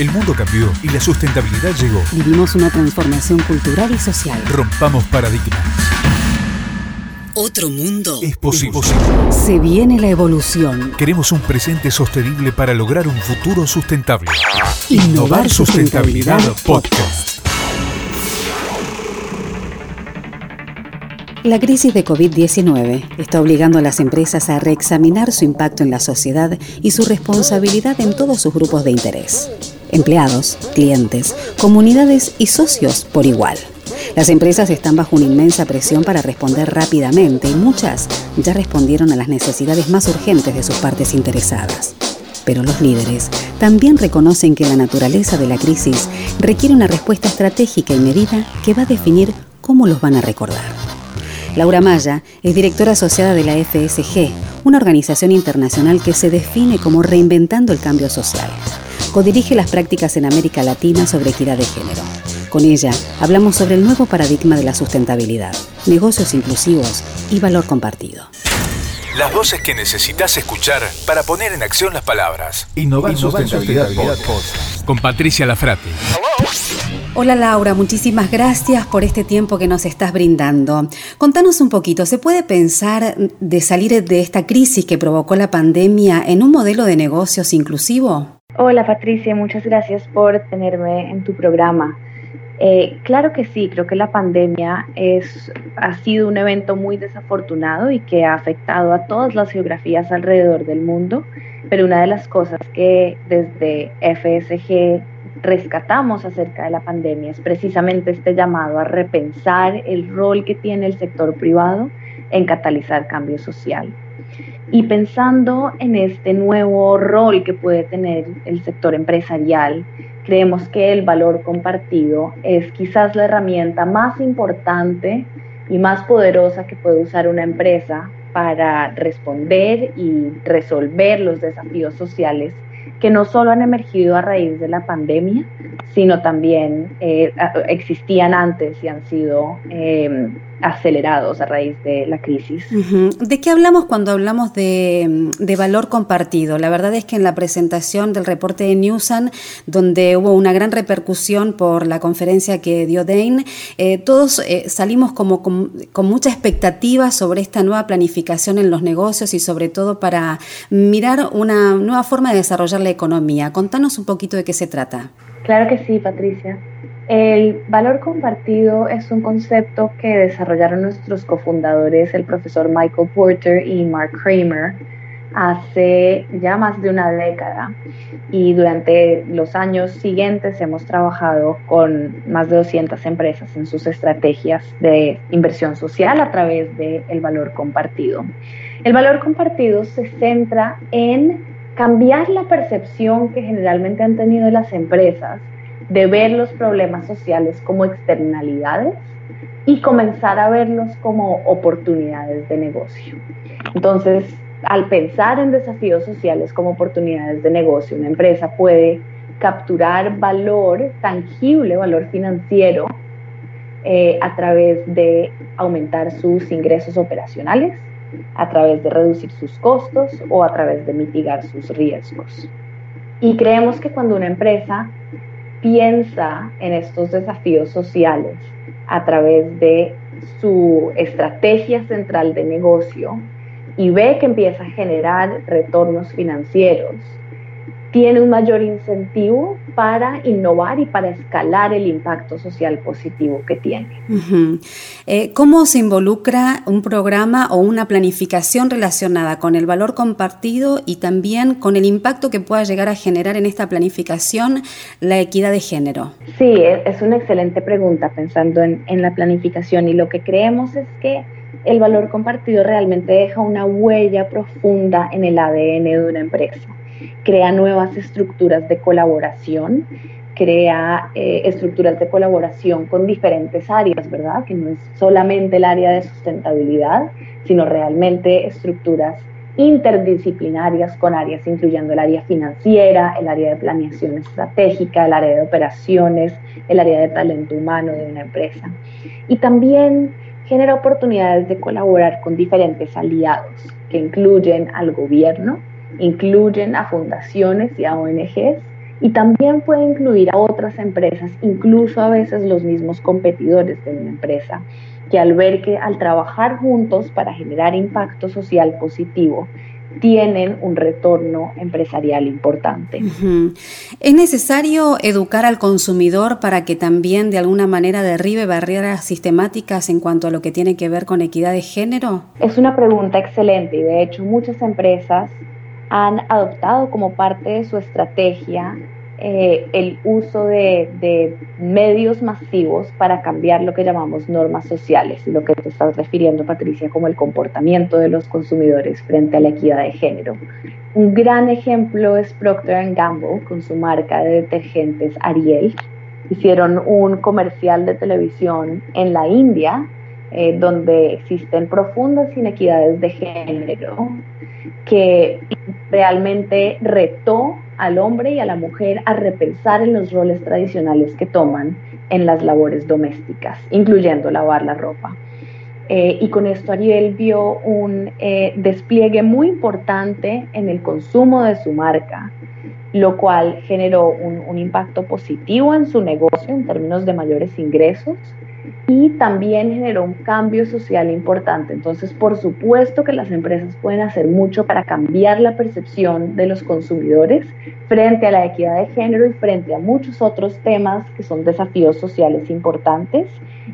El mundo cambió y la sustentabilidad llegó. Vivimos una transformación cultural y social. Rompamos paradigmas. Otro mundo Es posible. Se viene la evolución. Queremos un presente sostenible para lograr un futuro sustentable. Innovar Sustentabilidad Podcast. La crisis de COVID-19 está obligando a las empresas a reexaminar su impacto en la sociedad y su responsabilidad en todos sus grupos de interés. Empleados, clientes, comunidades y socios por igual. Las empresas están bajo una inmensa presión para responder rápidamente y muchas ya respondieron a las necesidades más urgentes de sus partes interesadas. Pero los líderes también reconocen que la naturaleza de la crisis requiere una respuesta estratégica y medida que va a definir cómo los van a recordar. Laura Maya es directora asociada de la FSG, una organización internacional que se define como reinventando el cambio social. Codirige las prácticas en América Latina sobre equidad de género. Con ella hablamos sobre el nuevo paradigma de la sustentabilidad, negocios inclusivos y valor compartido. Las voces que necesitas escuchar para poner en acción las palabras. Innovar, Sustentabilidad, Podcast. Con Patricia Lafrati. Hola Laura, muchísimas gracias por este tiempo que nos estás brindando. Contanos un poquito, ¿se puede pensar de salir de esta crisis que provocó la pandemia en un modelo de negocios inclusivo? Hola Patricia, muchas gracias por tenerme en tu programa. Eh, claro que sí, creo que la pandemia es, ha sido un evento muy desafortunado y que ha afectado a todas las geografías alrededor del mundo, pero una de las cosas que desde FSG rescatamos acerca de la pandemia es precisamente este llamado a repensar el rol que tiene el sector privado en catalizar cambio social. Y pensando en este nuevo rol que puede tener el sector empresarial, creemos que el valor compartido es quizás la herramienta más importante y más poderosa que puede usar una empresa para responder y resolver los desafíos sociales que no solo han emergido a raíz de la pandemia, sino también eh, existían antes y han sido eh, acelerados a raíz de la crisis. ¿De qué hablamos cuando hablamos de, de, valor compartido? La verdad es que en la presentación del reporte de Newsan, donde hubo una gran repercusión por la conferencia que dio Dane, eh, todos eh, salimos como con, con, mucha expectativa sobre esta nueva planificación en los negocios y sobre todo para mirar una nueva forma de desarrollar la economía. Contanos un poquito de qué se trata. Claro que sí, Patricia. El valor compartido es un concepto que desarrollaron nuestros cofundadores, el profesor Michael Porter y Mark Kramer, hace ya más de una década. Y durante los años siguientes hemos trabajado con más de 200 empresas en sus estrategias de inversión social a través del el valor compartido. El valor compartido se centra en cambiar la percepción que generalmente han tenido las empresas de ver los problemas sociales como externalidades y comenzar a verlos como oportunidades de negocio. Entonces, al pensar en desafíos sociales como oportunidades de negocio, una empresa puede capturar valor tangible, valor financiero, eh, a través de aumentar sus ingresos operacionales, a través de reducir sus costos o a través de mitigar sus riesgos. Y creemos que cuando una empresa piensa en estos desafíos sociales a través de su estrategia central de negocio y ve que empieza a generar retornos financieros, tiene un mayor incentivo para innovar y para escalar el impacto social positivo que tiene. Uh -huh. eh, ¿Cómo se involucra un programa o una planificación relacionada con el valor compartido y también con el impacto que pueda llegar a generar en esta planificación la equidad de género? Sí, es una excelente pregunta pensando en, en la planificación y lo que creemos es que el valor compartido realmente deja una huella profunda en el ADN de una empresa crea nuevas estructuras de colaboración, crea eh, estructuras de colaboración con diferentes áreas, ¿verdad? Que no es solamente el área de sustentabilidad, sino realmente estructuras interdisciplinarias con áreas incluyendo el área financiera, el área de planeación estratégica, el área de operaciones, el área de talento humano de una empresa. Y también genera oportunidades de colaborar con diferentes aliados que incluyen al gobierno, incluyen a fundaciones y a ONGs y también puede incluir a otras empresas, incluso a veces los mismos competidores de una empresa, que al ver que al trabajar juntos para generar impacto social positivo, tienen un retorno empresarial importante. ¿Es necesario educar al consumidor para que también de alguna manera derribe barreras sistemáticas en cuanto a lo que tiene que ver con equidad de género? Es una pregunta excelente y de hecho muchas empresas han adoptado como parte de su estrategia eh, el uso de, medios masivos para cambiar lo que llamamos normas sociales lo que te estás refiriendo, Patricia, como el comportamiento de los consumidores frente a la equidad de género. Un gran ejemplo es Procter Gamble con su marca de detergentes Ariel. Hicieron un comercial de televisión en la India eh, donde existen profundas inequidades de género que realmente retó al hombre y a la mujer a repensar en los roles tradicionales que toman en las labores domésticas, incluyendo lavar la ropa. Eh, y con esto Ariel vio un eh, despliegue muy importante en el consumo de su marca, lo cual generó un impacto positivo en su negocio en términos de mayores ingresos y también generó un cambio social importante. Entonces, por supuesto que las empresas pueden hacer mucho para cambiar la percepción de los consumidores frente a la equidad de género y frente a muchos otros temas que son desafíos sociales importantes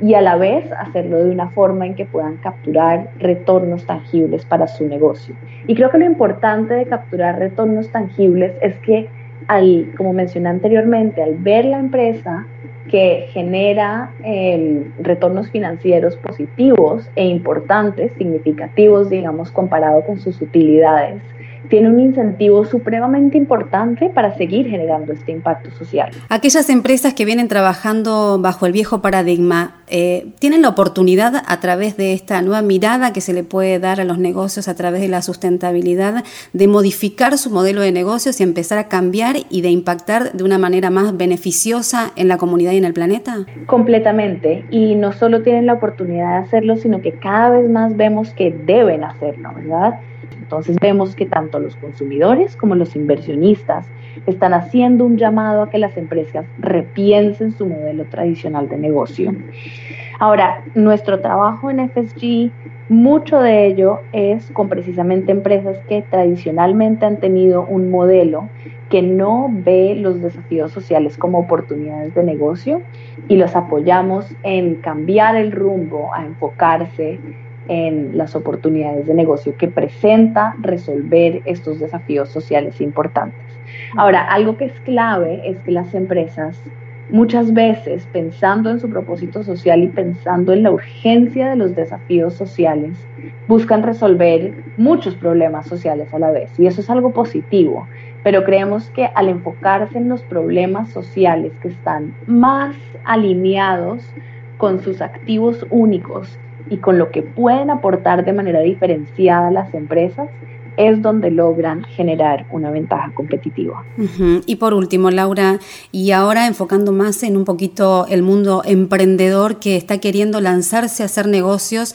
y a la vez hacerlo de una forma en que puedan capturar retornos tangibles para su negocio. Y creo que lo importante de capturar retornos tangibles es que, al, como mencioné anteriormente, al ver la empresa que genera em, retornos financieros positivos e importantes, significativos, digamos, comparado con sus utilidades tiene un incentivo supremamente importante para seguir generando este impacto social. Aquellas empresas que vienen trabajando bajo el viejo paradigma, eh, ¿tienen la oportunidad a través de esta nueva mirada que se le puede dar a los negocios a través de la sustentabilidad de modificar su modelo de negocios y empezar a cambiar y de impactar de una manera más beneficiosa en la comunidad y en el planeta? Completamente. Y no solo tienen la oportunidad de hacerlo, sino que cada vez más vemos que deben hacerlo, ¿verdad? Entonces vemos que tanto los consumidores como los inversionistas están haciendo un llamado a que las empresas repiensen su modelo tradicional de negocio. Ahora, nuestro trabajo en FSG, mucho de ello es con precisamente empresas que tradicionalmente han tenido un modelo que no ve los desafíos sociales como oportunidades de negocio y los apoyamos en cambiar el rumbo, a enfocarse en las oportunidades de negocio que presenta resolver estos desafíos sociales importantes. Ahora, algo que es clave es que las empresas muchas veces pensando en su propósito social y pensando en la urgencia de los desafíos sociales, buscan resolver muchos problemas sociales a la vez. Y eso es algo positivo, pero creemos que al enfocarse en los problemas sociales que están más alineados con sus activos únicos y con lo que pueden aportar de manera diferenciada las empresas, es donde logran generar una ventaja competitiva. Y por último, Laura, y ahora enfocando más en un poquito el mundo emprendedor que está queriendo lanzarse a hacer negocios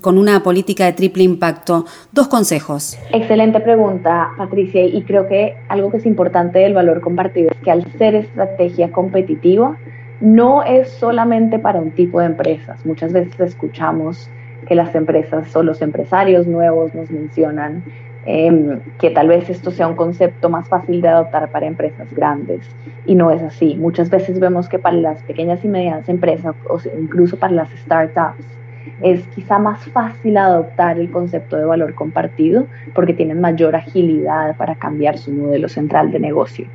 con una política de triple impacto, dos consejos. Excelente pregunta, Patricia, y creo que algo que es importante del valor compartido es que al ser estrategia competitiva, no es solamente para un tipo de empresas. Muchas veces escuchamos que las empresas o los empresarios nuevos nos mencionan em, que tal vez esto sea un concepto más fácil de adoptar para empresas grandes y no es así. Muchas veces vemos que para las pequeñas y medianas empresas o incluso para las startups es quizá más fácil adoptar el concepto de valor compartido porque tienen mayor agilidad para cambiar su modelo central de negocio.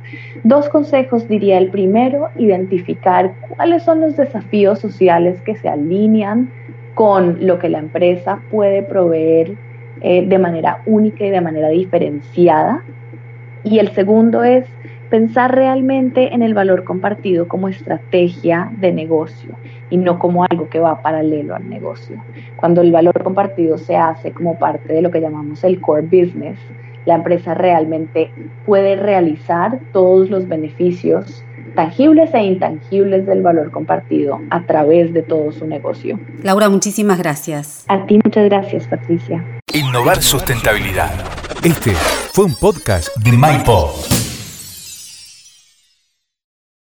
Dos consejos diría el primero, identificar cuáles son los desafíos sociales que se alinean con lo que la empresa puede proveer eh, de manera única y de manera diferenciada. Y el segundo es pensar realmente en el valor compartido como estrategia de negocio y no como algo que va paralelo al negocio. Cuando el valor compartido se hace como parte de lo que llamamos el core business, la empresa realmente puede realizar todos los beneficios tangibles e intangibles del valor compartido a través de todo su negocio. Laura, muchísimas gracias. A ti muchas gracias, Patricia. Innovar sustentabilidad. Este fue un podcast de MyPod.